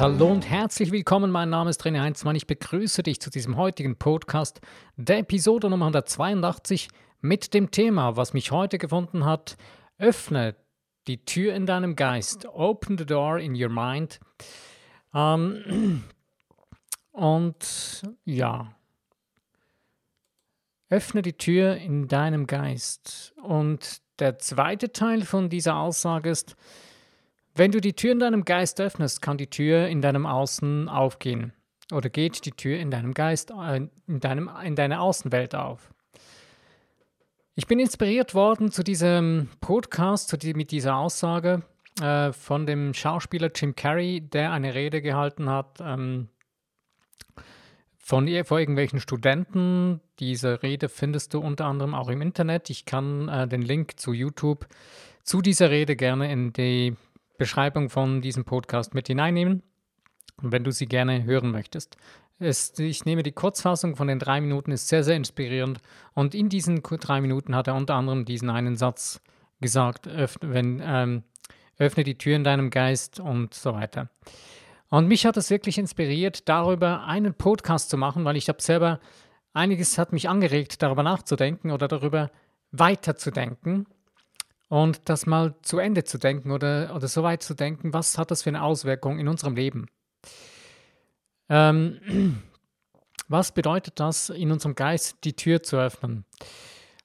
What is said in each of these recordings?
Hallo und herzlich willkommen. Mein Name ist René Heinzmann. Ich begrüße dich zu diesem heutigen Podcast, der Episode Nummer 182 mit dem Thema, was mich heute gefunden hat. Öffne die Tür in deinem Geist. Open the door in your mind. Ähm, und ja, öffne die Tür in deinem Geist. Und der zweite Teil von dieser Aussage ist, wenn du die Tür in deinem Geist öffnest, kann die Tür in deinem Außen aufgehen. Oder geht die Tür in deinem Geist, äh, in, deinem, in deiner Außenwelt auf. Ich bin inspiriert worden zu diesem Podcast, zu die, mit dieser Aussage äh, von dem Schauspieler Jim Carrey, der eine Rede gehalten hat ähm, von vor irgendwelchen Studenten. Diese Rede findest du unter anderem auch im Internet. Ich kann äh, den Link zu YouTube zu dieser Rede gerne in die Beschreibung von diesem Podcast mit hineinnehmen, wenn du sie gerne hören möchtest. Es, ich nehme die Kurzfassung von den drei Minuten, ist sehr, sehr inspirierend. Und in diesen drei Minuten hat er unter anderem diesen einen Satz gesagt, öffne, wenn, ähm, öffne die Tür in deinem Geist und so weiter. Und mich hat es wirklich inspiriert, darüber einen Podcast zu machen, weil ich habe selber, einiges hat mich angeregt, darüber nachzudenken oder darüber weiterzudenken und das mal zu Ende zu denken oder, oder so weit zu denken, was hat das für eine Auswirkung in unserem Leben? Ähm, was bedeutet das, in unserem Geist die Tür zu öffnen?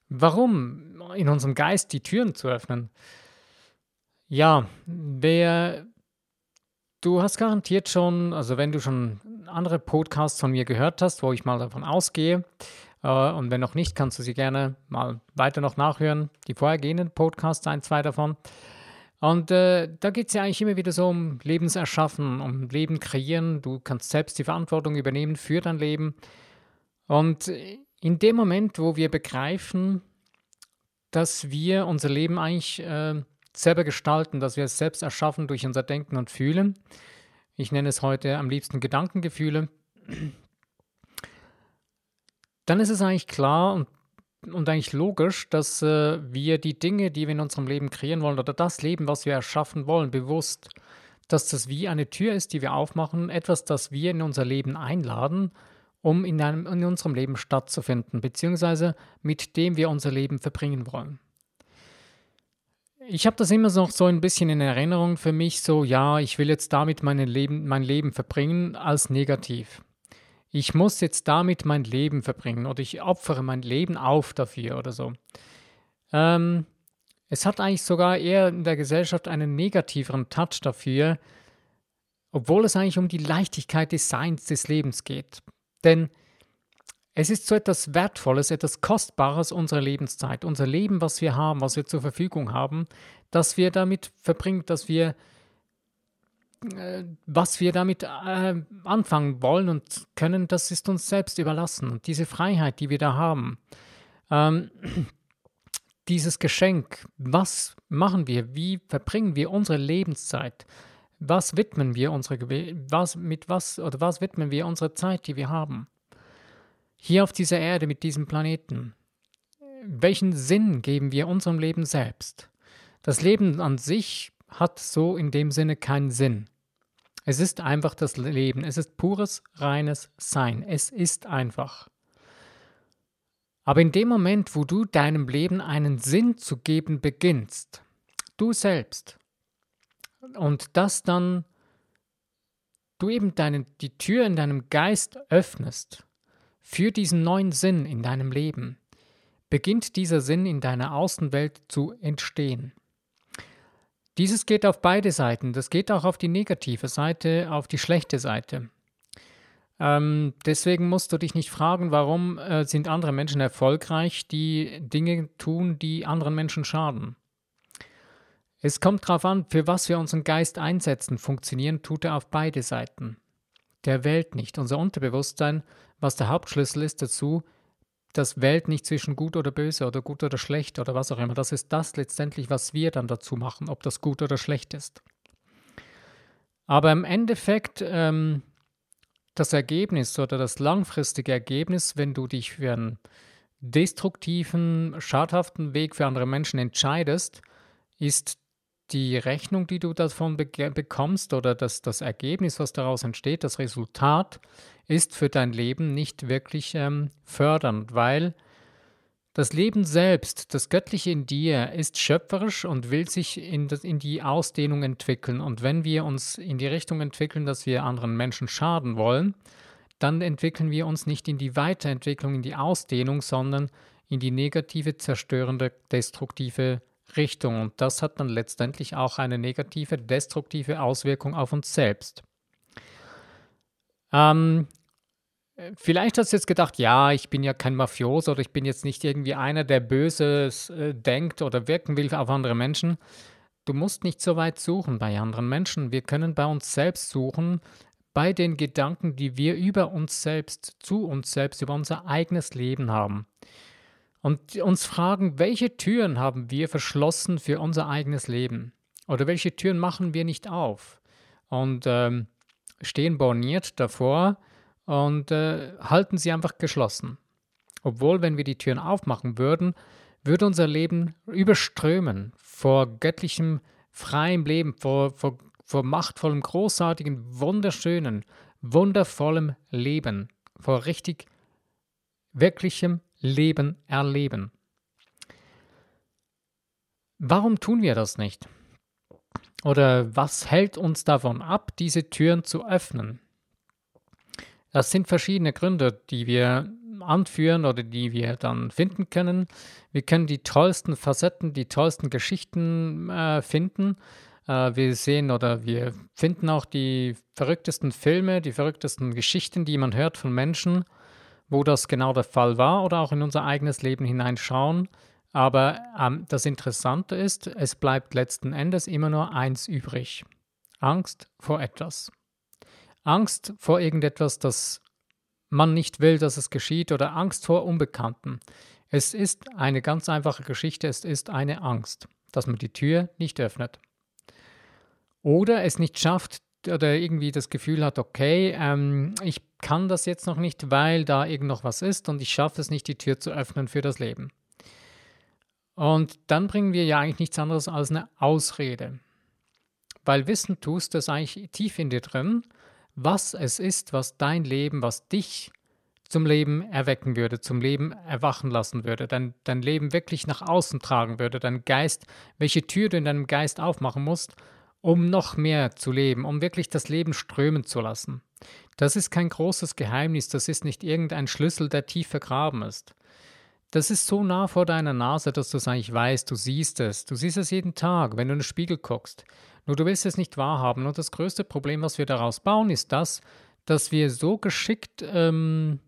Warum in unserem Geist die Türen zu öffnen? Ja, wer, du hast garantiert schon, also wenn du schon andere Podcasts von mir gehört hast, wo ich mal davon ausgehe, und wenn noch nicht, kannst du sie gerne mal weiter noch nachhören. Die vorhergehenden Podcasts, ein, zwei davon. Und äh, da geht es ja eigentlich immer wieder so um Lebenserschaffen, um Leben kreieren. Du kannst selbst die Verantwortung übernehmen für dein Leben. Und in dem Moment, wo wir begreifen, dass wir unser Leben eigentlich äh, selber gestalten, dass wir es selbst erschaffen durch unser Denken und Fühlen, ich nenne es heute am liebsten Gedankengefühle, dann ist es eigentlich klar und, und eigentlich logisch, dass äh, wir die Dinge, die wir in unserem Leben kreieren wollen oder das Leben, was wir erschaffen wollen, bewusst, dass das wie eine Tür ist, die wir aufmachen, etwas, das wir in unser Leben einladen, um in, einem, in unserem Leben stattzufinden, beziehungsweise mit dem wir unser Leben verbringen wollen. Ich habe das immer noch so ein bisschen in Erinnerung für mich, so ja, ich will jetzt damit mein Leben, mein Leben verbringen als negativ ich muss jetzt damit mein Leben verbringen oder ich opfere mein Leben auf dafür oder so. Ähm, es hat eigentlich sogar eher in der Gesellschaft einen negativeren Touch dafür, obwohl es eigentlich um die Leichtigkeit des Seins des Lebens geht. Denn es ist so etwas Wertvolles, etwas Kostbares unserer Lebenszeit, unser Leben, was wir haben, was wir zur Verfügung haben, dass wir damit verbringen, dass wir was wir damit äh, anfangen wollen und können, das ist uns selbst überlassen. Und diese Freiheit, die wir da haben, ähm, dieses Geschenk, was machen wir, wie verbringen wir unsere Lebenszeit, was widmen wir unsere, was, mit was oder was widmen wir unsere Zeit, die wir haben, hier auf dieser Erde mit diesem Planeten. Welchen Sinn geben wir unserem Leben selbst? Das Leben an sich hat so in dem Sinne keinen Sinn. Es ist einfach das Leben. Es ist pures, reines Sein. Es ist einfach. Aber in dem Moment, wo du deinem Leben einen Sinn zu geben beginnst, du selbst, und das dann du eben deine, die Tür in deinem Geist öffnest für diesen neuen Sinn in deinem Leben, beginnt dieser Sinn in deiner Außenwelt zu entstehen. Dieses geht auf beide Seiten. Das geht auch auf die negative Seite, auf die schlechte Seite. Ähm, deswegen musst du dich nicht fragen, warum äh, sind andere Menschen erfolgreich, die Dinge tun, die anderen Menschen schaden. Es kommt darauf an, für was wir unseren Geist einsetzen. Funktionieren tut er auf beide Seiten. Der Welt nicht. Unser Unterbewusstsein, was der Hauptschlüssel ist dazu, das wählt nicht zwischen gut oder böse oder gut oder schlecht oder was auch immer. Das ist das letztendlich, was wir dann dazu machen, ob das gut oder schlecht ist. Aber im Endeffekt ähm, das Ergebnis oder das langfristige Ergebnis, wenn du dich für einen destruktiven, schadhaften Weg für andere Menschen entscheidest, ist die Rechnung, die du davon be bekommst oder das, das Ergebnis, was daraus entsteht, das Resultat, ist für dein Leben nicht wirklich ähm, fördernd, weil das Leben selbst, das Göttliche in dir, ist schöpferisch und will sich in, das, in die Ausdehnung entwickeln. Und wenn wir uns in die Richtung entwickeln, dass wir anderen Menschen schaden wollen, dann entwickeln wir uns nicht in die Weiterentwicklung, in die Ausdehnung, sondern in die negative, zerstörende, destruktive Richtung. Und das hat dann letztendlich auch eine negative, destruktive Auswirkung auf uns selbst. Ähm, vielleicht hast du jetzt gedacht, ja, ich bin ja kein Mafioso oder ich bin jetzt nicht irgendwie einer, der Böses äh, denkt oder wirken will auf andere Menschen. Du musst nicht so weit suchen bei anderen Menschen. Wir können bei uns selbst suchen, bei den Gedanken, die wir über uns selbst, zu uns selbst, über unser eigenes Leben haben und uns fragen, welche Türen haben wir verschlossen für unser eigenes Leben? Oder welche Türen machen wir nicht auf? Und ähm, stehen borniert davor und äh, halten sie einfach geschlossen. Obwohl, wenn wir die Türen aufmachen würden, würde unser Leben überströmen vor göttlichem, freiem Leben, vor, vor, vor machtvollem, großartigen, wunderschönen, wundervollem Leben, vor richtig wirklichem Leben erleben. Warum tun wir das nicht? Oder was hält uns davon ab, diese Türen zu öffnen? Das sind verschiedene Gründe, die wir anführen oder die wir dann finden können. Wir können die tollsten Facetten, die tollsten Geschichten äh, finden. Äh, wir sehen oder wir finden auch die verrücktesten Filme, die verrücktesten Geschichten, die man hört von Menschen wo das genau der Fall war oder auch in unser eigenes Leben hineinschauen. Aber ähm, das Interessante ist, es bleibt letzten Endes immer nur eins übrig. Angst vor etwas. Angst vor irgendetwas, das man nicht will, dass es geschieht oder Angst vor Unbekannten. Es ist eine ganz einfache Geschichte, es ist eine Angst, dass man die Tür nicht öffnet. Oder es nicht schafft, oder irgendwie das Gefühl hat, okay, ähm, ich kann das jetzt noch nicht, weil da irgend noch was ist und ich schaffe es nicht, die Tür zu öffnen für das Leben. Und dann bringen wir ja eigentlich nichts anderes als eine Ausrede. Weil wissen tust es eigentlich tief in dir drin, was es ist, was dein Leben, was dich zum Leben erwecken würde, zum Leben erwachen lassen würde, dein, dein Leben wirklich nach außen tragen würde, dein Geist, welche Tür du in deinem Geist aufmachen musst, um noch mehr zu leben, um wirklich das Leben strömen zu lassen. Das ist kein großes Geheimnis, das ist nicht irgendein Schlüssel, der tief vergraben ist. Das ist so nah vor deiner Nase, dass du es eigentlich weißt, du siehst es, du siehst es jeden Tag, wenn du in den Spiegel guckst. Nur du willst es nicht wahrhaben. Und das größte Problem, was wir daraus bauen, ist das, dass wir so geschickt ähm,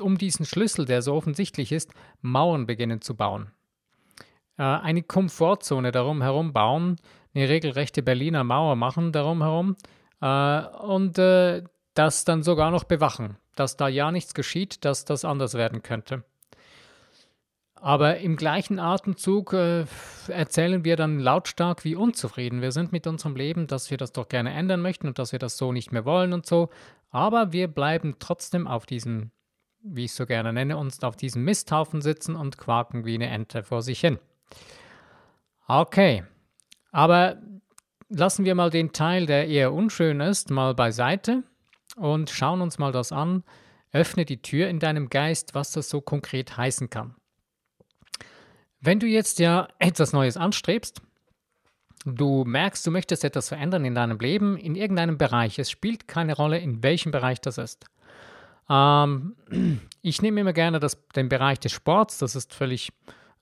um diesen Schlüssel, der so offensichtlich ist, Mauern beginnen zu bauen. Äh, eine Komfortzone darum herum bauen, eine regelrechte Berliner Mauer machen darum herum äh, und äh, das dann sogar noch bewachen, dass da ja nichts geschieht, dass das anders werden könnte. Aber im gleichen Atemzug äh, erzählen wir dann lautstark, wie unzufrieden wir sind mit unserem Leben, dass wir das doch gerne ändern möchten und dass wir das so nicht mehr wollen und so. Aber wir bleiben trotzdem auf diesem, wie ich es so gerne nenne, uns auf diesem Misthaufen sitzen und quaken wie eine Ente vor sich hin. Okay, aber lassen wir mal den Teil, der eher unschön ist, mal beiseite und schauen uns mal das an. Öffne die Tür in deinem Geist, was das so konkret heißen kann. Wenn du jetzt ja etwas Neues anstrebst, du merkst, du möchtest etwas verändern in deinem Leben, in irgendeinem Bereich, es spielt keine Rolle, in welchem Bereich das ist. Ähm, ich nehme immer gerne das, den Bereich des Sports, das ist völlig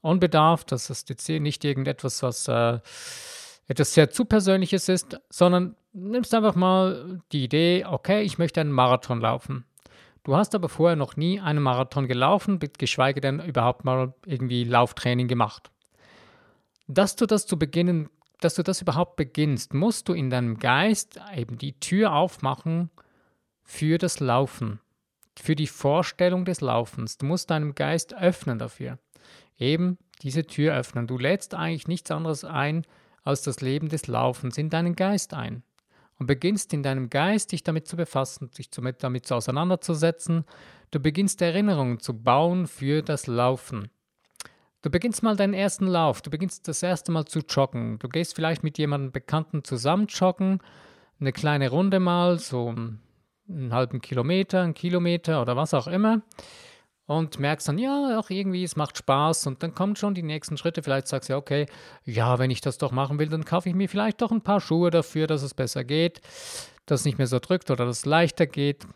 unbedarft, das ist jetzt nicht irgendetwas, was äh, etwas sehr zu Persönliches ist, sondern nimmst einfach mal die Idee, okay, ich möchte einen Marathon laufen. Du hast aber vorher noch nie einen Marathon gelaufen, geschweige denn überhaupt mal irgendwie Lauftraining gemacht. Dass du das zu beginnen, dass du das überhaupt beginnst, musst du in deinem Geist eben die Tür aufmachen für das Laufen, für die Vorstellung des Laufens. Du musst deinem Geist öffnen dafür. Eben diese Tür öffnen. Du lädst eigentlich nichts anderes ein, als das Leben des Laufens in deinen Geist ein und beginnst in deinem Geist dich damit zu befassen, dich damit zu auseinanderzusetzen. Du beginnst Erinnerungen zu bauen für das Laufen. Du beginnst mal deinen ersten Lauf, du beginnst das erste Mal zu joggen. Du gehst vielleicht mit jemandem Bekannten zusammen joggen, eine kleine Runde mal, so einen halben Kilometer, einen Kilometer oder was auch immer. Und merkst dann, ja, auch irgendwie, es macht Spaß. Und dann kommen schon die nächsten Schritte. Vielleicht sagst du, okay, ja, wenn ich das doch machen will, dann kaufe ich mir vielleicht doch ein paar Schuhe dafür, dass es besser geht, dass es nicht mehr so drückt oder dass es leichter geht.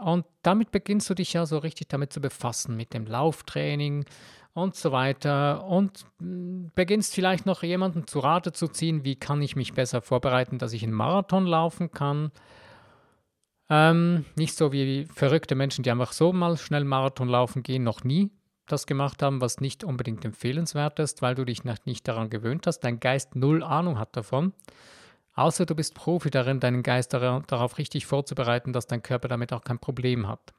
Und damit beginnst du dich ja so richtig damit zu befassen, mit dem Lauftraining und so weiter. Und hm, beginnst vielleicht noch jemanden zu Rate zu ziehen, wie kann ich mich besser vorbereiten, dass ich einen Marathon laufen kann. Ähm, nicht so wie verrückte Menschen, die einfach so mal schnell Marathon laufen gehen, noch nie das gemacht haben, was nicht unbedingt empfehlenswert ist, weil du dich nicht daran gewöhnt hast. Dein Geist null Ahnung hat davon. Außer du bist Profi darin, deinen Geist darauf richtig vorzubereiten, dass dein Körper damit auch kein Problem hat.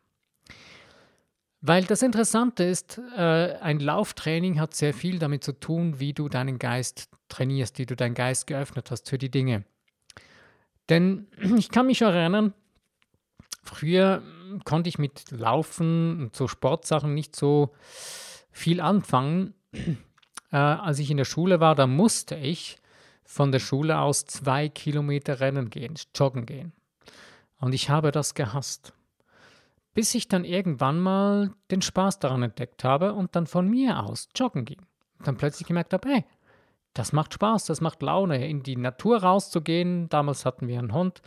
Weil das Interessante ist, äh, ein Lauftraining hat sehr viel damit zu tun, wie du deinen Geist trainierst, wie du deinen Geist geöffnet hast für die Dinge. Denn ich kann mich erinnern, früher konnte ich mit Laufen und so Sportsachen nicht so viel anfangen. Äh, als ich in der Schule war, da musste ich von der Schule aus zwei Kilometer rennen gehen, joggen gehen. Und ich habe das gehasst. Bis ich dann irgendwann mal den Spaß daran entdeckt habe und dann von mir aus joggen ging. Und dann plötzlich gemerkt habe, hey, das macht Spaß, das macht Laune, in die Natur rauszugehen. Damals hatten wir einen Hund.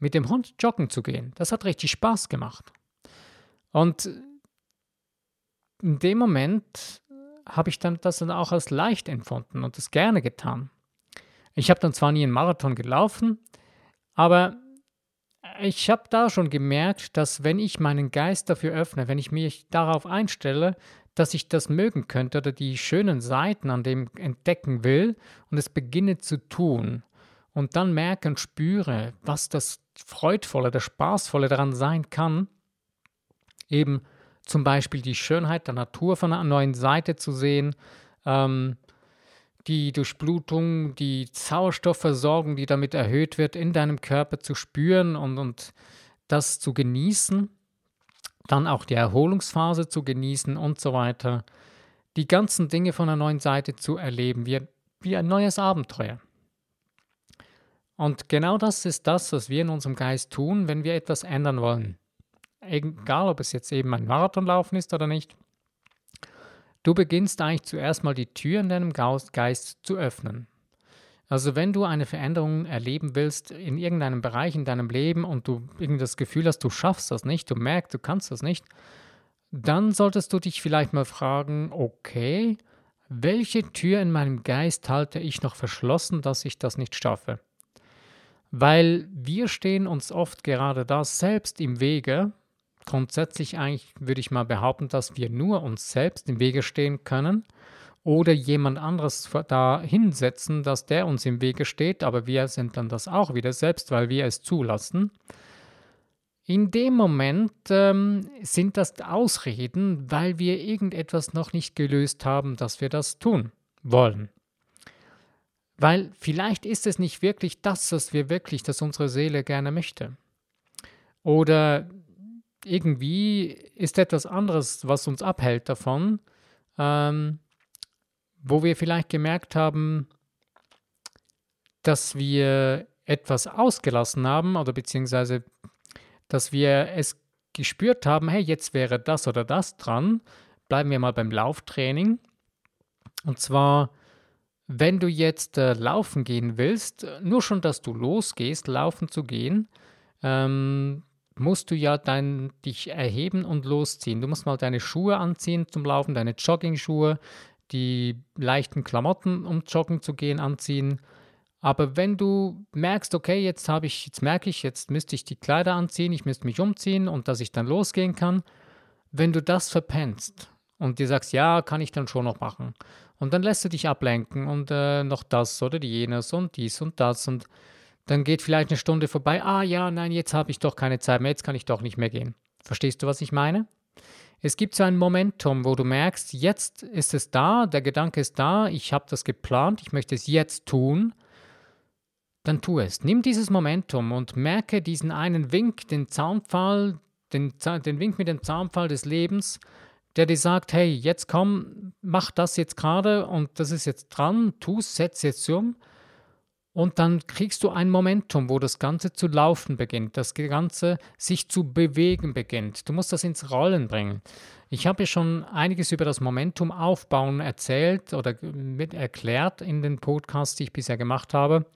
Mit dem Hund joggen zu gehen, das hat richtig Spaß gemacht. Und in dem Moment habe ich dann das dann auch als leicht empfunden und das gerne getan. Ich habe dann zwar nie einen Marathon gelaufen, aber ich habe da schon gemerkt, dass wenn ich meinen Geist dafür öffne, wenn ich mich darauf einstelle, dass ich das mögen könnte oder die schönen Seiten an dem entdecken will und es beginne zu tun und dann merke und spüre, was das Freudvolle, das Spaßvolle daran sein kann, eben zum Beispiel die Schönheit der Natur von einer neuen Seite zu sehen, ähm, die Durchblutung, die Sauerstoffversorgung, die damit erhöht wird, in deinem Körper zu spüren und, und das zu genießen, dann auch die Erholungsphase zu genießen und so weiter. Die ganzen Dinge von der neuen Seite zu erleben, wie, wie ein neues Abenteuer. Und genau das ist das, was wir in unserem Geist tun, wenn wir etwas ändern wollen. Egal, ob es jetzt eben ein Marathonlaufen ist oder nicht. Du beginnst eigentlich zuerst mal die Tür in deinem Geist zu öffnen. Also wenn du eine Veränderung erleben willst in irgendeinem Bereich in deinem Leben und du irgendwie das Gefühl hast, du schaffst das nicht, du merkst, du kannst das nicht, dann solltest du dich vielleicht mal fragen, okay, welche Tür in meinem Geist halte ich noch verschlossen, dass ich das nicht schaffe? Weil wir stehen uns oft gerade da selbst im Wege grundsätzlich eigentlich würde ich mal behaupten, dass wir nur uns selbst im Wege stehen können oder jemand anderes da hinsetzen, dass der uns im Wege steht, aber wir sind dann das auch wieder selbst, weil wir es zulassen. In dem Moment ähm, sind das Ausreden, weil wir irgendetwas noch nicht gelöst haben, dass wir das tun wollen. Weil vielleicht ist es nicht wirklich das, was wir wirklich, dass unsere Seele gerne möchte. Oder irgendwie ist etwas anderes, was uns abhält davon, ähm, wo wir vielleicht gemerkt haben, dass wir etwas ausgelassen haben oder beziehungsweise, dass wir es gespürt haben, hey, jetzt wäre das oder das dran. Bleiben wir mal beim Lauftraining. Und zwar, wenn du jetzt äh, laufen gehen willst, nur schon, dass du losgehst, laufen zu gehen, ähm, musst du ja dann dich erheben und losziehen. Du musst mal deine Schuhe anziehen zum Laufen, deine Jogging-Schuhe, die leichten Klamotten, um joggen zu gehen, anziehen. Aber wenn du merkst, okay, jetzt habe ich, jetzt merke ich, jetzt müsste ich die Kleider anziehen, ich müsste mich umziehen und dass ich dann losgehen kann, wenn du das verpennst und dir sagst, ja, kann ich dann schon noch machen. Und dann lässt du dich ablenken und äh, noch das oder jenes und dies und das und dann geht vielleicht eine Stunde vorbei. Ah ja, nein, jetzt habe ich doch keine Zeit mehr, jetzt kann ich doch nicht mehr gehen. Verstehst du, was ich meine? Es gibt so ein Momentum, wo du merkst, jetzt ist es da, der Gedanke ist da, ich habe das geplant, ich möchte es jetzt tun. Dann tu es. Nimm dieses Momentum und merke diesen einen Wink, den Zaunpfahl, den, den Wink mit dem Zaunpfahl des Lebens, der dir sagt, hey, jetzt komm, mach das jetzt gerade und das ist jetzt dran, tu es, setz jetzt um. Und dann kriegst du ein Momentum, wo das Ganze zu laufen beginnt, das Ganze sich zu bewegen beginnt. Du musst das ins Rollen bringen. Ich habe ja schon einiges über das Momentum aufbauen erzählt oder mit erklärt in den Podcasts, die ich bisher gemacht habe.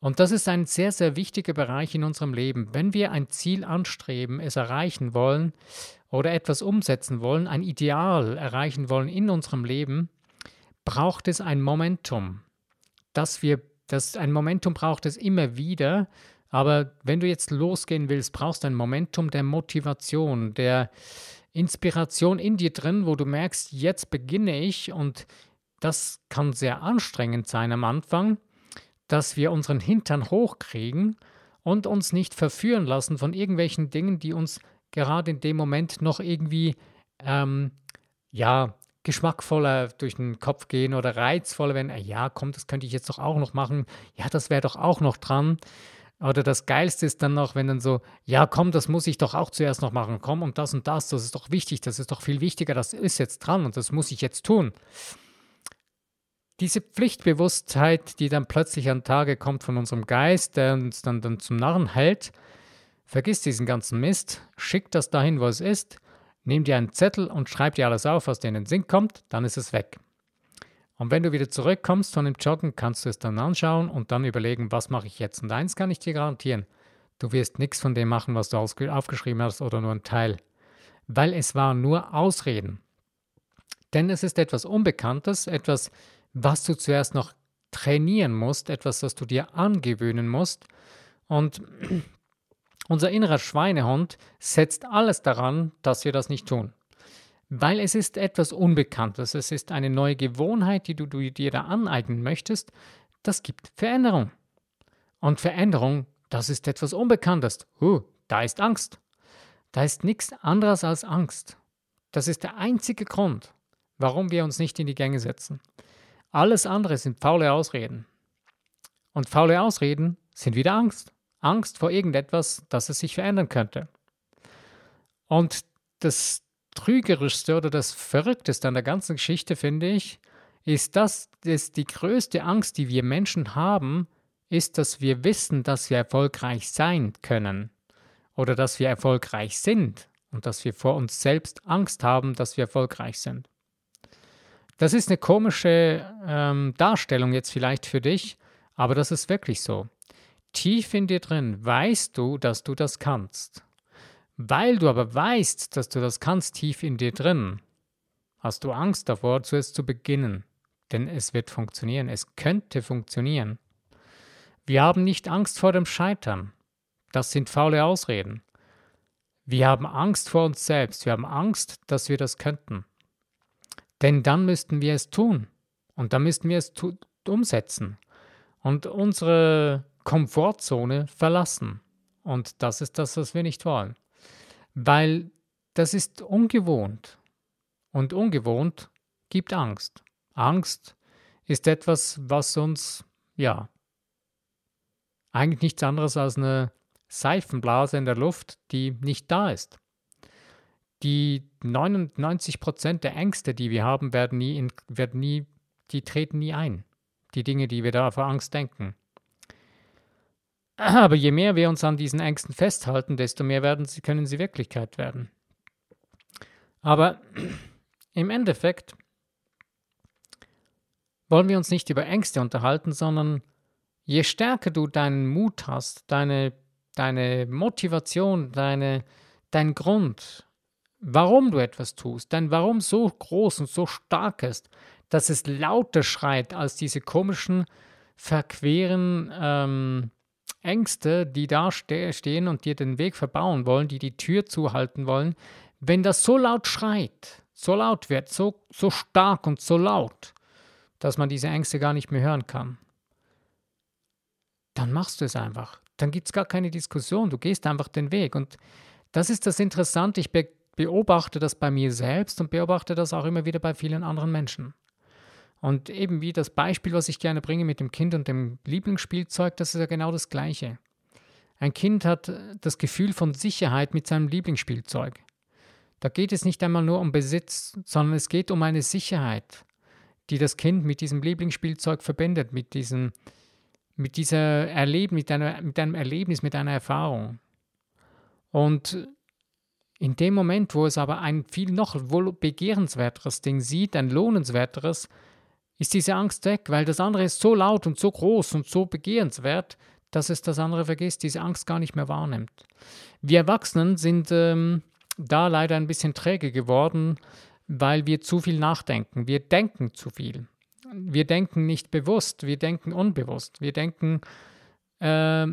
Und das ist ein sehr, sehr wichtiger Bereich in unserem Leben. Wenn wir ein Ziel anstreben, es erreichen wollen oder etwas umsetzen wollen, ein Ideal erreichen wollen in unserem Leben, braucht es ein Momentum, das wir das, ein Momentum braucht es immer wieder, aber wenn du jetzt losgehen willst, brauchst du ein Momentum der Motivation, der Inspiration in dir drin, wo du merkst, jetzt beginne ich. Und das kann sehr anstrengend sein am Anfang, dass wir unseren Hintern hochkriegen und uns nicht verführen lassen von irgendwelchen Dingen, die uns gerade in dem Moment noch irgendwie ähm, ja geschmackvoller durch den Kopf gehen oder reizvoller werden, ja, komm, das könnte ich jetzt doch auch noch machen, ja, das wäre doch auch noch dran. Oder das Geilste ist dann noch, wenn dann so, ja, komm, das muss ich doch auch zuerst noch machen, komm, und das und das, das ist doch wichtig, das ist doch viel wichtiger, das ist jetzt dran und das muss ich jetzt tun. Diese Pflichtbewusstheit, die dann plötzlich an Tage kommt von unserem Geist, der uns dann, dann zum Narren hält, vergiss diesen ganzen Mist, schick das dahin, wo es ist, Nimm dir einen Zettel und schreib dir alles auf, was dir in den Sinn kommt, dann ist es weg. Und wenn du wieder zurückkommst von dem Joggen, kannst du es dann anschauen und dann überlegen, was mache ich jetzt. Und eins kann ich dir garantieren, du wirst nichts von dem machen, was du aufgeschrieben hast oder nur ein Teil. Weil es waren nur Ausreden. Denn es ist etwas Unbekanntes, etwas, was du zuerst noch trainieren musst, etwas, das du dir angewöhnen musst. Und unser innerer Schweinehund setzt alles daran, dass wir das nicht tun. Weil es ist etwas Unbekanntes, es ist eine neue Gewohnheit, die du, du dir da aneignen möchtest, das gibt Veränderung. Und Veränderung, das ist etwas Unbekanntes. Uh, da ist Angst. Da ist nichts anderes als Angst. Das ist der einzige Grund, warum wir uns nicht in die Gänge setzen. Alles andere sind faule Ausreden. Und faule Ausreden sind wieder Angst. Angst vor irgendetwas, dass es sich verändern könnte. Und das Trügerischste oder das Verrückteste an der ganzen Geschichte, finde ich, ist, dass das die größte Angst, die wir Menschen haben, ist, dass wir wissen, dass wir erfolgreich sein können oder dass wir erfolgreich sind und dass wir vor uns selbst Angst haben, dass wir erfolgreich sind. Das ist eine komische ähm, Darstellung jetzt vielleicht für dich, aber das ist wirklich so tief in dir drin weißt du, dass du das kannst. Weil du aber weißt, dass du das kannst tief in dir drin, hast du Angst davor, zuerst zu beginnen. Denn es wird funktionieren, es könnte funktionieren. Wir haben nicht Angst vor dem Scheitern. Das sind faule Ausreden. Wir haben Angst vor uns selbst. Wir haben Angst, dass wir das könnten. Denn dann müssten wir es tun. Und dann müssten wir es umsetzen. Und unsere Komfortzone verlassen. Und das ist das, was wir nicht wollen. Weil das ist ungewohnt. Und ungewohnt gibt Angst. Angst ist etwas, was uns, ja, eigentlich nichts anderes als eine Seifenblase in der Luft, die nicht da ist. Die 99% der Ängste, die wir haben, werden nie, in, werden nie, die treten nie ein. Die Dinge, die wir da vor Angst denken. Aber je mehr wir uns an diesen Ängsten festhalten, desto mehr werden sie, können sie Wirklichkeit werden. Aber im Endeffekt wollen wir uns nicht über Ängste unterhalten, sondern je stärker du deinen Mut hast, deine, deine Motivation, deine, dein Grund, warum du etwas tust, dein Warum so groß und so stark ist, dass es lauter schreit als diese komischen, verqueren ähm, Ängste, die da ste stehen und dir den Weg verbauen wollen, die die Tür zuhalten wollen, wenn das so laut schreit, so laut wird, so, so stark und so laut, dass man diese Ängste gar nicht mehr hören kann, dann machst du es einfach. Dann gibt es gar keine Diskussion, du gehst einfach den Weg. Und das ist das Interessante, ich be beobachte das bei mir selbst und beobachte das auch immer wieder bei vielen anderen Menschen. Und eben wie das Beispiel, was ich gerne bringe mit dem Kind und dem Lieblingsspielzeug, das ist ja genau das Gleiche. Ein Kind hat das Gefühl von Sicherheit mit seinem Lieblingsspielzeug. Da geht es nicht einmal nur um Besitz, sondern es geht um eine Sicherheit, die das Kind mit diesem Lieblingsspielzeug verbindet, mit diesem, mit dieser Erleben, mit, einer, mit einem Erlebnis, mit einer Erfahrung. Und in dem Moment, wo es aber ein viel noch wohl begehrenswerteres Ding sieht, ein lohnenswerteres, ist diese Angst weg, weil das andere ist so laut und so groß und so begehrenswert, dass es das andere vergisst, diese Angst gar nicht mehr wahrnimmt. Wir Erwachsenen sind ähm, da leider ein bisschen träge geworden, weil wir zu viel nachdenken. Wir denken zu viel. Wir denken nicht bewusst, wir denken unbewusst. Wir denken äh,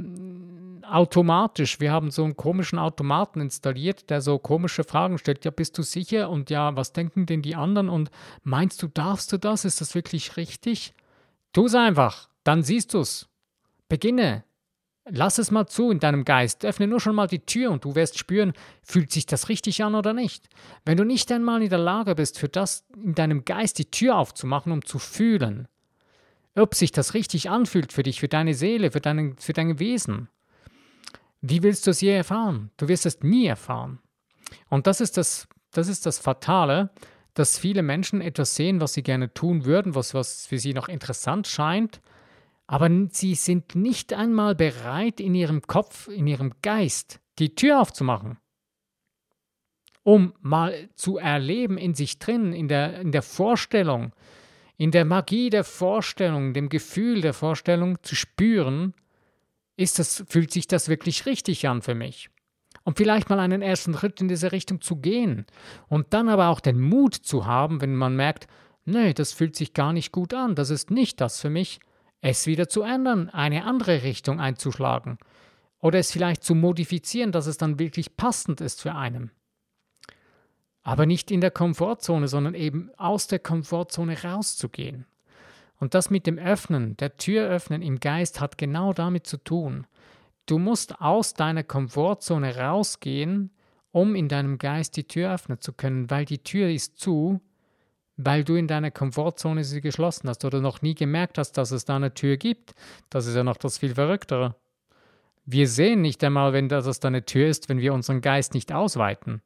automatisch. Wir haben so einen komischen Automaten installiert, der so komische Fragen stellt. Ja, bist du sicher? Und ja, was denken denn die anderen? Und meinst du, darfst du das? Ist das wirklich richtig? Tu es einfach, dann siehst du es. Beginne. Lass es mal zu in deinem Geist. Öffne nur schon mal die Tür und du wirst spüren, fühlt sich das richtig an oder nicht. Wenn du nicht einmal in der Lage bist, für das in deinem Geist die Tür aufzumachen, um zu fühlen, ob sich das richtig anfühlt für dich, für deine Seele, für, deinen, für dein Wesen, wie willst du es je erfahren? Du wirst es nie erfahren. Und das ist das, das ist das Fatale, dass viele Menschen etwas sehen, was sie gerne tun würden, was, was für sie noch interessant scheint, aber sie sind nicht einmal bereit, in ihrem Kopf, in ihrem Geist die Tür aufzumachen, um mal zu erleben in sich drin, in der, in der Vorstellung, in der Magie der Vorstellung, dem Gefühl der Vorstellung zu spüren, ist das, fühlt sich das wirklich richtig an für mich? Und vielleicht mal einen ersten Schritt in diese Richtung zu gehen und dann aber auch den Mut zu haben, wenn man merkt, nee, das fühlt sich gar nicht gut an, das ist nicht das für mich, es wieder zu ändern, eine andere Richtung einzuschlagen oder es vielleicht zu modifizieren, dass es dann wirklich passend ist für einen. Aber nicht in der Komfortzone, sondern eben aus der Komfortzone rauszugehen. Und das mit dem Öffnen, der Tür öffnen im Geist hat genau damit zu tun. Du musst aus deiner Komfortzone rausgehen, um in deinem Geist die Tür öffnen zu können, weil die Tür ist zu weil du in deiner Komfortzone sie geschlossen hast oder noch nie gemerkt hast, dass es da eine Tür gibt. Das ist ja noch das viel Verrücktere. Wir sehen nicht einmal, wenn das da eine Tür ist, wenn wir unseren Geist nicht ausweiten.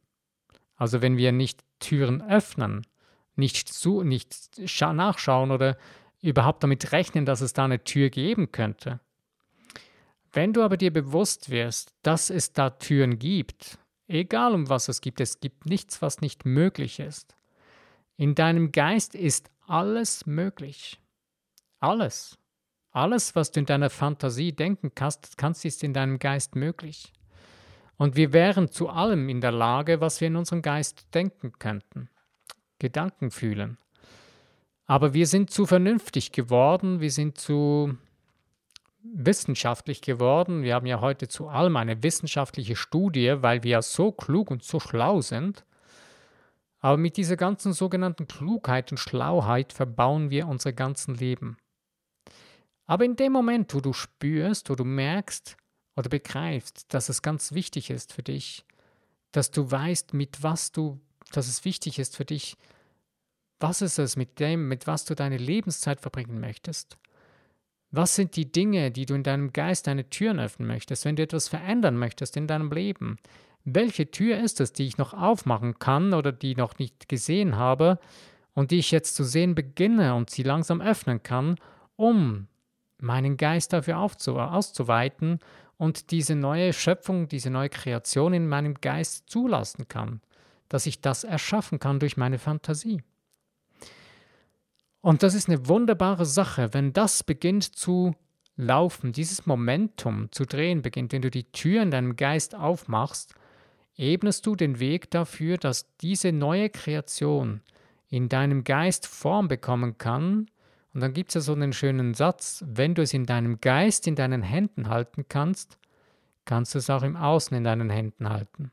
Also wenn wir nicht Türen öffnen, nicht, zu, nicht nachschauen oder überhaupt damit rechnen, dass es da eine Tür geben könnte. Wenn du aber dir bewusst wirst, dass es da Türen gibt, egal um was es gibt, es gibt nichts, was nicht möglich ist, in deinem Geist ist alles möglich. Alles. Alles, was du in deiner Fantasie denken kannst, kannst ist in deinem Geist möglich. Und wir wären zu allem in der Lage, was wir in unserem Geist denken könnten. Gedanken fühlen. Aber wir sind zu vernünftig geworden, wir sind zu wissenschaftlich geworden. Wir haben ja heute zu allem eine wissenschaftliche Studie, weil wir ja so klug und so schlau sind. Aber mit dieser ganzen sogenannten Klugheit und Schlauheit verbauen wir unser ganzen Leben. Aber in dem Moment, wo du spürst, wo du merkst oder begreifst, dass es ganz wichtig ist für dich, dass du weißt, mit was du, dass es wichtig ist für dich, was ist es mit dem, mit was du deine Lebenszeit verbringen möchtest? Was sind die Dinge, die du in deinem Geist deine Türen öffnen möchtest, wenn du etwas verändern möchtest in deinem Leben? welche Tür ist es, die ich noch aufmachen kann oder die noch nicht gesehen habe und die ich jetzt zu sehen beginne und sie langsam öffnen kann, um meinen Geist dafür auszuweiten und diese neue Schöpfung, diese neue Kreation in meinem Geist zulassen kann, dass ich das erschaffen kann durch meine Fantasie. Und das ist eine wunderbare Sache, wenn das beginnt zu laufen, dieses Momentum zu drehen beginnt, wenn du die Tür in deinem Geist aufmachst ebnest du den Weg dafür, dass diese neue Kreation in deinem Geist Form bekommen kann. Und dann gibt es ja so einen schönen Satz, wenn du es in deinem Geist in deinen Händen halten kannst, kannst du es auch im Außen in deinen Händen halten.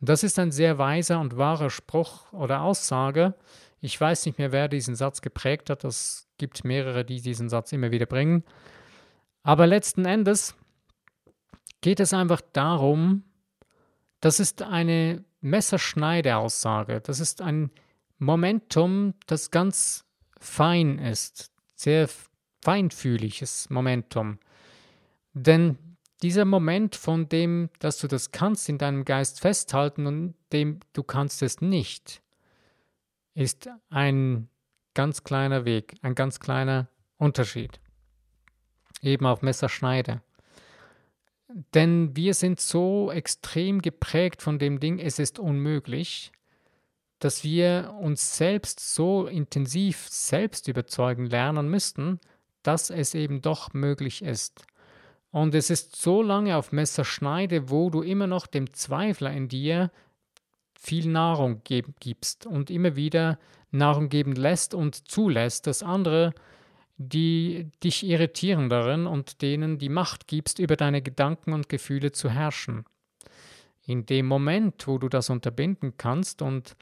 Und das ist ein sehr weiser und wahrer Spruch oder Aussage. Ich weiß nicht mehr, wer diesen Satz geprägt hat. Es gibt mehrere, die diesen Satz immer wieder bringen. Aber letzten Endes geht es einfach darum, das ist eine Messerschneideaussage. Das ist ein Momentum, das ganz fein ist, sehr feinfühliges Momentum. Denn dieser Moment von dem, dass du das kannst in deinem Geist festhalten und dem du kannst es nicht, ist ein ganz kleiner Weg, ein ganz kleiner Unterschied. Eben auf Messerschneide. Denn wir sind so extrem geprägt von dem Ding, es ist unmöglich, dass wir uns selbst so intensiv selbst überzeugen lernen müssten, dass es eben doch möglich ist. Und es ist so lange auf Messerschneide, wo du immer noch dem Zweifler in dir viel Nahrung gibst und immer wieder Nahrung geben lässt und zulässt, dass andere, die dich irritieren darin und denen die Macht gibst, über deine Gedanken und Gefühle zu herrschen. In dem Moment, wo du das unterbinden kannst und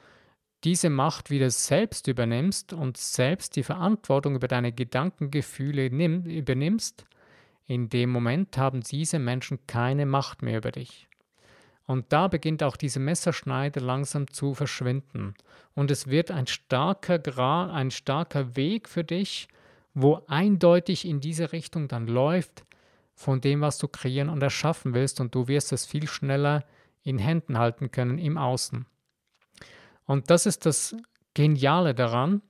diese Macht wieder selbst übernimmst und selbst die Verantwortung über deine Gedankengefühle nimm, übernimmst, in dem Moment haben diese Menschen keine Macht mehr über dich. Und da beginnt auch diese Messerschneide langsam zu verschwinden. Und es wird ein starker Grad, ein starker Weg für dich, wo eindeutig in diese Richtung dann läuft, von dem, was du kreieren und erschaffen willst. Und du wirst es viel schneller in Händen halten können im Außen. Und das ist das Geniale daran.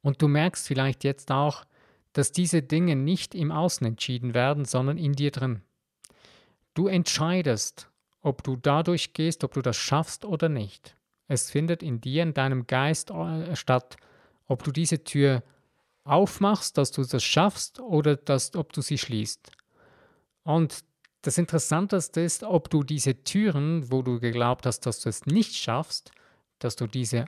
Und du merkst vielleicht jetzt auch, dass diese Dinge nicht im Außen entschieden werden, sondern in dir drin. Du entscheidest, ob du dadurch gehst, ob du das schaffst oder nicht. Es findet in dir, in deinem Geist äh, statt, ob du diese Tür aufmachst, dass du das schaffst oder dass, ob du sie schließt. Und das Interessanteste ist, ob du diese Türen, wo du geglaubt hast, dass du es nicht schaffst, dass du diese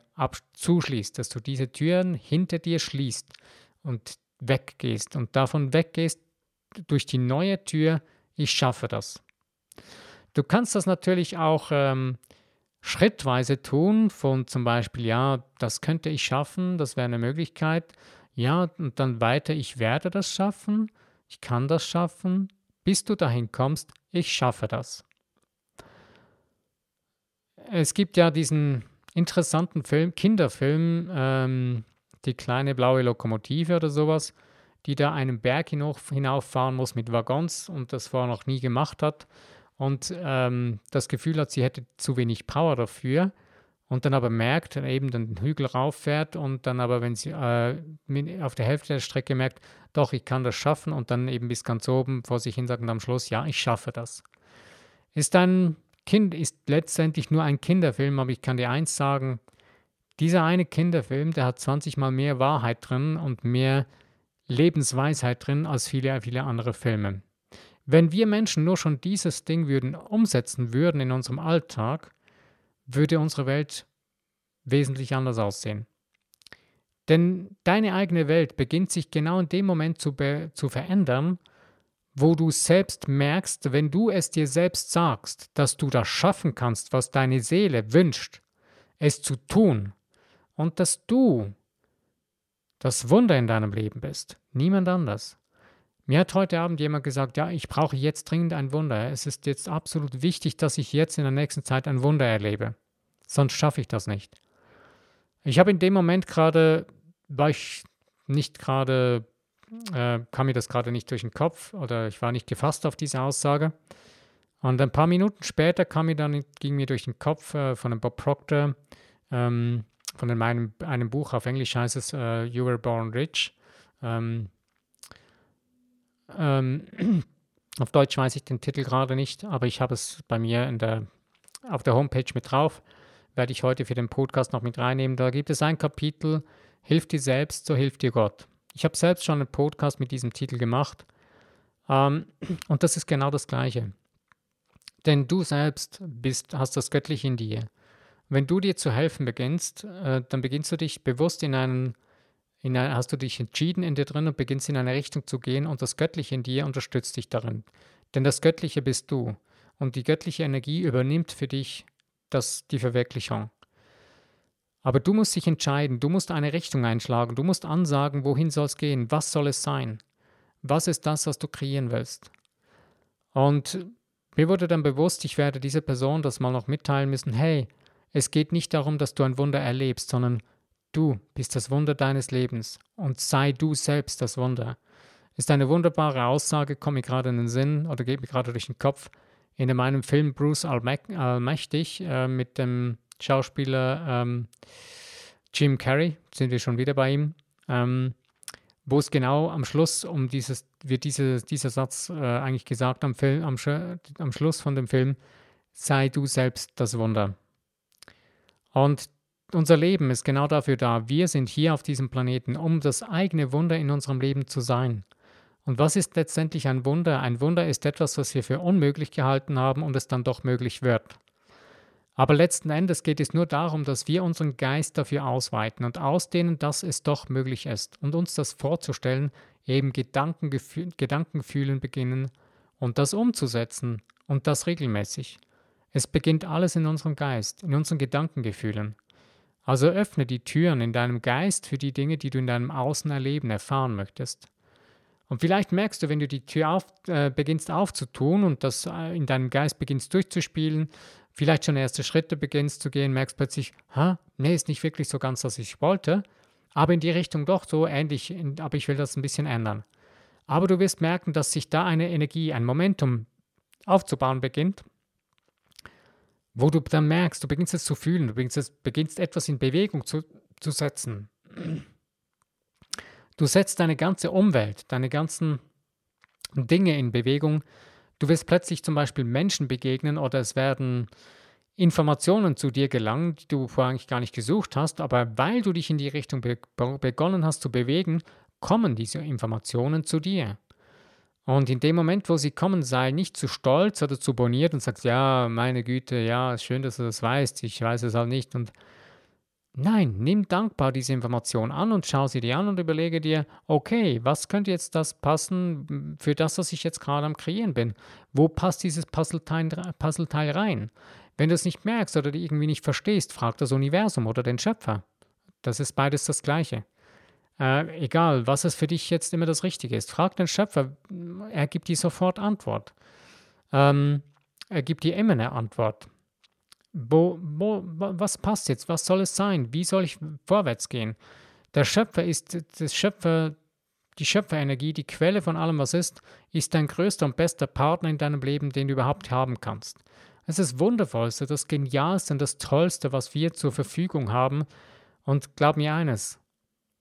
zuschließt, dass du diese Türen hinter dir schließt und weggehst und davon weggehst durch die neue Tür, ich schaffe das. Du kannst das natürlich auch ähm, schrittweise tun, von zum Beispiel, ja, das könnte ich schaffen, das wäre eine Möglichkeit, ja, und dann weiter, ich werde das schaffen, ich kann das schaffen, bis du dahin kommst, ich schaffe das. Es gibt ja diesen interessanten Film, Kinderfilm, ähm, die kleine blaue Lokomotive oder sowas, die da einen Berg hinauf, hinauffahren muss mit Waggons und das vorher noch nie gemacht hat und ähm, das Gefühl hat, sie hätte zu wenig Power dafür und dann aber merkt, eben den Hügel rauffährt und dann aber, wenn sie äh, auf der Hälfte der Strecke merkt, doch, ich kann das schaffen und dann eben bis ganz oben vor sich hin sagt und am Schluss, ja, ich schaffe das. Ist ein Kind, ist letztendlich nur ein Kinderfilm, aber ich kann dir eins sagen, dieser eine Kinderfilm, der hat 20 mal mehr Wahrheit drin und mehr Lebensweisheit drin als viele, viele andere Filme. Wenn wir Menschen nur schon dieses Ding würden umsetzen würden in unserem Alltag, würde unsere Welt wesentlich anders aussehen. Denn deine eigene Welt beginnt sich genau in dem Moment zu, zu verändern, wo du selbst merkst, wenn du es dir selbst sagst, dass du das schaffen kannst, was deine Seele wünscht, es zu tun, und dass du das Wunder in deinem Leben bist, niemand anders. Mir hat heute Abend jemand gesagt, ja, ich brauche jetzt dringend ein Wunder. Es ist jetzt absolut wichtig, dass ich jetzt in der nächsten Zeit ein Wunder erlebe. Sonst schaffe ich das nicht. Ich habe in dem Moment gerade, war ich nicht gerade, äh, kam mir das gerade nicht durch den Kopf oder ich war nicht gefasst auf diese Aussage. Und ein paar Minuten später kam mir dann, ging mir durch den Kopf äh, von dem Bob Proctor, ähm, von meinem, einem Buch, auf Englisch heißt es uh, You Were Born Rich. Ähm, ähm, auf Deutsch weiß ich den Titel gerade nicht, aber ich habe es bei mir in der, auf der Homepage mit drauf. Werde ich heute für den Podcast noch mit reinnehmen. Da gibt es ein Kapitel, Hilf dir selbst, so hilft dir Gott. Ich habe selbst schon einen Podcast mit diesem Titel gemacht. Ähm, und das ist genau das Gleiche. Denn du selbst bist, hast das Göttliche in dir. Wenn du dir zu helfen beginnst, äh, dann beginnst du dich bewusst in einen, in eine, hast du dich entschieden in dir drin und beginnst in eine Richtung zu gehen und das Göttliche in dir unterstützt dich darin. Denn das Göttliche bist du und die göttliche Energie übernimmt für dich das, die Verwirklichung. Aber du musst dich entscheiden, du musst eine Richtung einschlagen, du musst ansagen, wohin soll es gehen, was soll es sein, was ist das, was du kreieren willst. Und mir wurde dann bewusst, ich werde dieser Person das mal noch mitteilen müssen, hey, es geht nicht darum, dass du ein Wunder erlebst, sondern du bist das Wunder deines Lebens und sei du selbst das Wunder. Ist eine wunderbare Aussage, kommt mir gerade in den Sinn oder geht mir gerade durch den Kopf. In meinem Film Bruce Allmächtig äh, mit dem Schauspieler ähm, Jim Carrey, sind wir schon wieder bei ihm, ähm, wo es genau am Schluss um dieses, wird diese, dieser Satz äh, eigentlich gesagt am, Film, am, am Schluss von dem Film, sei du selbst das Wunder. Und unser Leben ist genau dafür da. Wir sind hier auf diesem Planeten, um das eigene Wunder in unserem Leben zu sein. Und was ist letztendlich ein Wunder? Ein Wunder ist etwas, was wir für unmöglich gehalten haben und es dann doch möglich wird. Aber letzten Endes geht es nur darum, dass wir unseren Geist dafür ausweiten und ausdehnen, dass es doch möglich ist und uns das vorzustellen, eben Gedanken, Gedanken fühlen beginnen und das umzusetzen und das regelmäßig. Es beginnt alles in unserem Geist, in unseren Gedankengefühlen. Also öffne die Türen in deinem Geist für die Dinge, die du in deinem Außen erleben, erfahren möchtest. Und vielleicht merkst du, wenn du die Tür auf, äh, beginnst aufzutun und das äh, in deinem Geist beginnst durchzuspielen, vielleicht schon erste Schritte beginnst zu gehen, merkst plötzlich, ha, nee, ist nicht wirklich so ganz, was ich wollte, aber in die Richtung doch so ähnlich, aber ich will das ein bisschen ändern. Aber du wirst merken, dass sich da eine Energie, ein Momentum aufzubauen beginnt, wo du dann merkst, du beginnst es zu fühlen, du beginnst, beginnst etwas in Bewegung zu, zu setzen. Du setzt deine ganze Umwelt, deine ganzen Dinge in Bewegung. Du wirst plötzlich zum Beispiel Menschen begegnen oder es werden Informationen zu dir gelangen, die du vorher eigentlich gar nicht gesucht hast, aber weil du dich in die Richtung be begonnen hast zu bewegen, kommen diese Informationen zu dir. Und in dem Moment, wo sie kommen, sei nicht zu stolz oder zu boniert und sagst, ja, meine Güte, ja, schön, dass du das weißt, ich weiß es halt nicht und Nein, nimm dankbar diese Information an und schau sie dir an und überlege dir, okay, was könnte jetzt das passen für das, was ich jetzt gerade am Kreieren bin? Wo passt dieses Puzzleteil, Puzzleteil rein? Wenn du es nicht merkst oder irgendwie nicht verstehst, frag das Universum oder den Schöpfer. Das ist beides das Gleiche. Äh, egal, was es für dich jetzt immer das Richtige ist. Frag den Schöpfer, er gibt dir sofort Antwort. Ähm, er gibt dir immer eine Antwort. Wo, wo, was passt jetzt? Was soll es sein? Wie soll ich vorwärts gehen? Der Schöpfer ist, das Schöpfer, die Schöpferenergie, die Quelle von allem, was ist, ist dein größter und bester Partner in deinem Leben, den du überhaupt haben kannst. Es ist das Wundervollste, das Genialste und das Tollste, was wir zur Verfügung haben. Und glaub mir eines,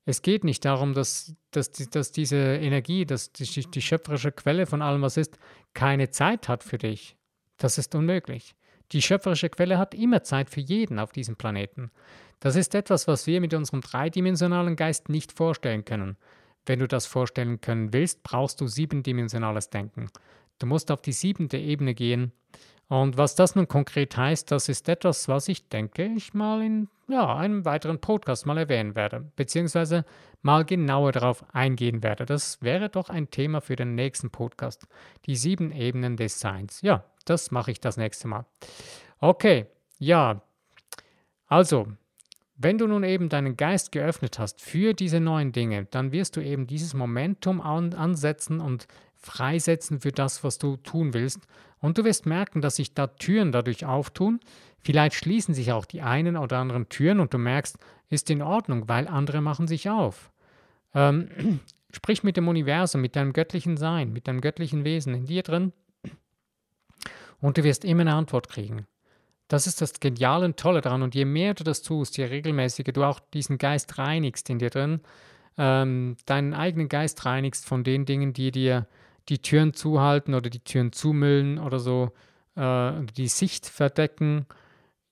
es geht nicht darum, dass, dass, dass diese Energie, dass die, die schöpferische Quelle von allem, was ist, keine Zeit hat für dich. Das ist unmöglich. Die schöpferische Quelle hat immer Zeit für jeden auf diesem Planeten. Das ist etwas, was wir mit unserem dreidimensionalen Geist nicht vorstellen können. Wenn du das vorstellen können willst, brauchst du siebendimensionales Denken. Du musst auf die siebente Ebene gehen. Und was das nun konkret heißt, das ist etwas, was ich denke, ich mal in ja, einem weiteren Podcast mal erwähnen werde, beziehungsweise mal genauer darauf eingehen werde. Das wäre doch ein Thema für den nächsten Podcast. Die sieben Ebenen des Seins. Ja, das mache ich das nächste Mal. Okay, ja. Also, wenn du nun eben deinen Geist geöffnet hast für diese neuen Dinge, dann wirst du eben dieses Momentum an, ansetzen und freisetzen für das, was du tun willst. Und du wirst merken, dass sich da Türen dadurch auftun. Vielleicht schließen sich auch die einen oder anderen Türen und du merkst, ist in Ordnung, weil andere machen sich auf. Ähm, sprich mit dem Universum, mit deinem göttlichen Sein, mit deinem göttlichen Wesen in dir drin und du wirst immer eine Antwort kriegen. Das ist das Geniale und Tolle daran. Und je mehr du das tust, je regelmäßiger du auch diesen Geist reinigst in dir drin, ähm, deinen eigenen Geist reinigst von den Dingen, die dir die Türen zuhalten oder die Türen zumüllen oder so, äh, die Sicht verdecken.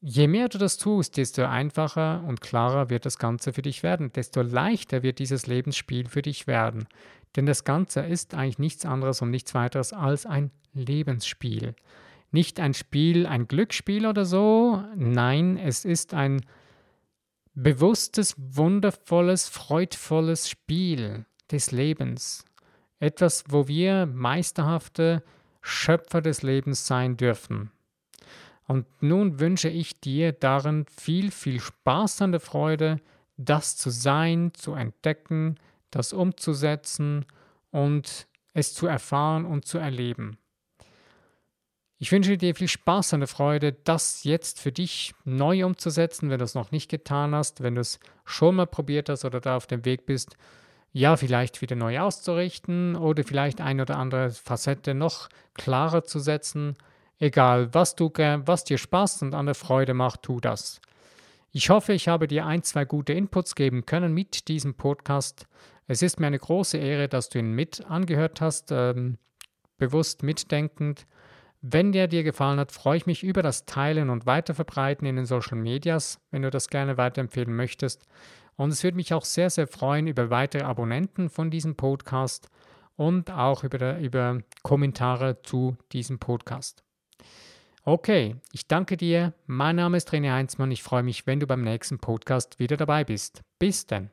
Je mehr du das tust, desto einfacher und klarer wird das Ganze für dich werden, desto leichter wird dieses Lebensspiel für dich werden. Denn das Ganze ist eigentlich nichts anderes und nichts weiteres als ein Lebensspiel. Nicht ein Spiel, ein Glücksspiel oder so. Nein, es ist ein bewusstes, wundervolles, freudvolles Spiel des Lebens. Etwas, wo wir meisterhafte Schöpfer des Lebens sein dürfen. Und nun wünsche ich dir darin viel, viel Spaß an der Freude, das zu sein, zu entdecken, das umzusetzen und es zu erfahren und zu erleben. Ich wünsche dir viel Spaß und Freude, das jetzt für dich neu umzusetzen, wenn du es noch nicht getan hast, wenn du es schon mal probiert hast oder da auf dem Weg bist. ja, vielleicht wieder neu auszurichten oder vielleicht eine oder andere Facette noch klarer zu setzen. Egal, was, du, was dir Spaß und andere Freude macht, tu das. Ich hoffe, ich habe dir ein, zwei gute Inputs geben können mit diesem Podcast. Es ist mir eine große Ehre, dass du ihn mit angehört hast, ähm, bewusst mitdenkend. Wenn der dir gefallen hat, freue ich mich über das Teilen und Weiterverbreiten in den Social Medias, wenn du das gerne weiterempfehlen möchtest. Und es würde mich auch sehr, sehr freuen über weitere Abonnenten von diesem Podcast und auch über, über Kommentare zu diesem Podcast. Okay, ich danke dir. Mein Name ist René Heinzmann. Ich freue mich, wenn du beim nächsten Podcast wieder dabei bist. Bis dann.